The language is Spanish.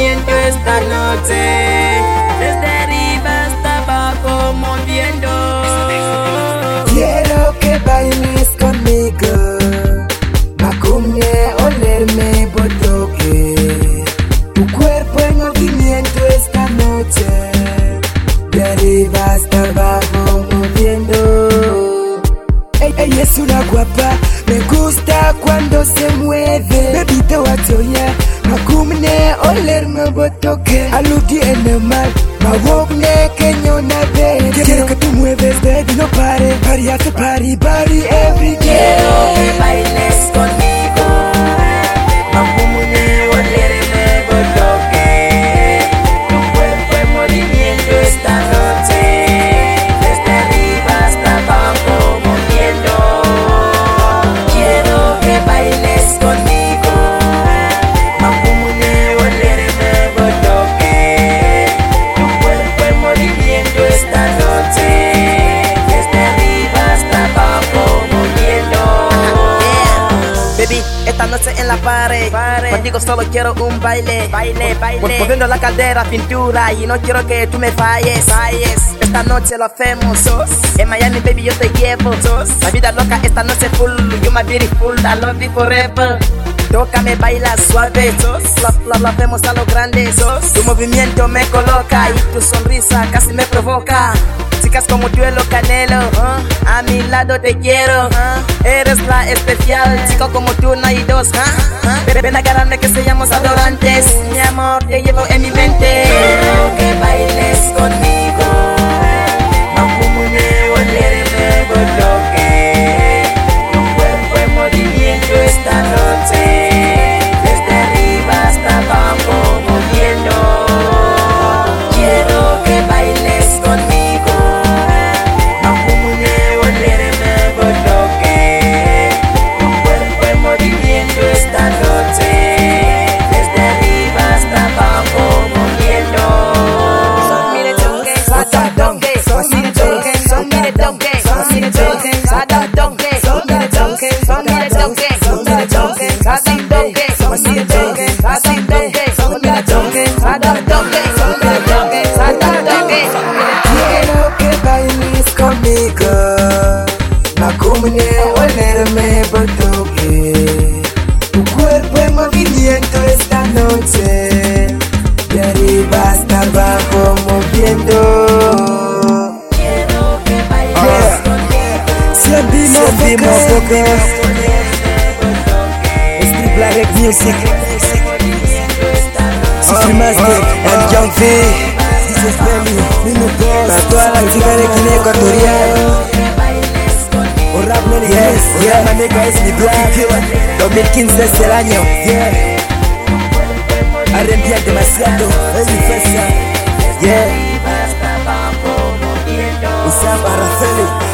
esta noche. Desde arriba hasta abajo moviendo. Quiero que bailes conmigo. Macumne olerme botoque. Tu cuerpo en movimiento esta noche. De arriba hasta abajo moviendo. Ey, es una guapa. Me gusta cuando se mueve. Bebita watoya. Macumne olerme botoque. Aludi en el mar. Mawogne que ñona baby. Quiero que tú mueves, baby, no pare. Party after party, party every Quiero que day. bailes conmigo. La pared, Contigo solo quiero un baile. Baile, baile. Moviendo la caldera, pintura Y no quiero que tú me falles. Falles. Esta noche lo hacemos. En Miami, baby, yo te llevo. La vida loca esta noche full. You my beautiful, I love you forever. Tócame, baila suave. Lo, lo, lo hacemos a lo grande. Tu movimiento me coloca Y tu sonrisa casi me provoca Chicas como tú en lo canelo A mi lado te quiero Eres la especial. Chico como tú no hay dos. Ven- Ven a agarrarme que seamos adorantes. Mi amor te llevo en mi mente mire donke, sada donke, son mire donke, sada donke, son mire Quiero que bailes conmigo. Macumne olerme botoque. Tu cuerpo en movimiento esta noche. De arriba hasta abajo moviendo. Quiero que bailes Yeah. conmigo. Siempre motherfucker. Street Black Music. Supreme Master and Young V. Para toda la chica de Guinea Ecuatorial. Yes, yeah, nigga es mi black 2015 es el año, yeah. Al demasiado, es mi fiesta, yeah. Usaba Araceli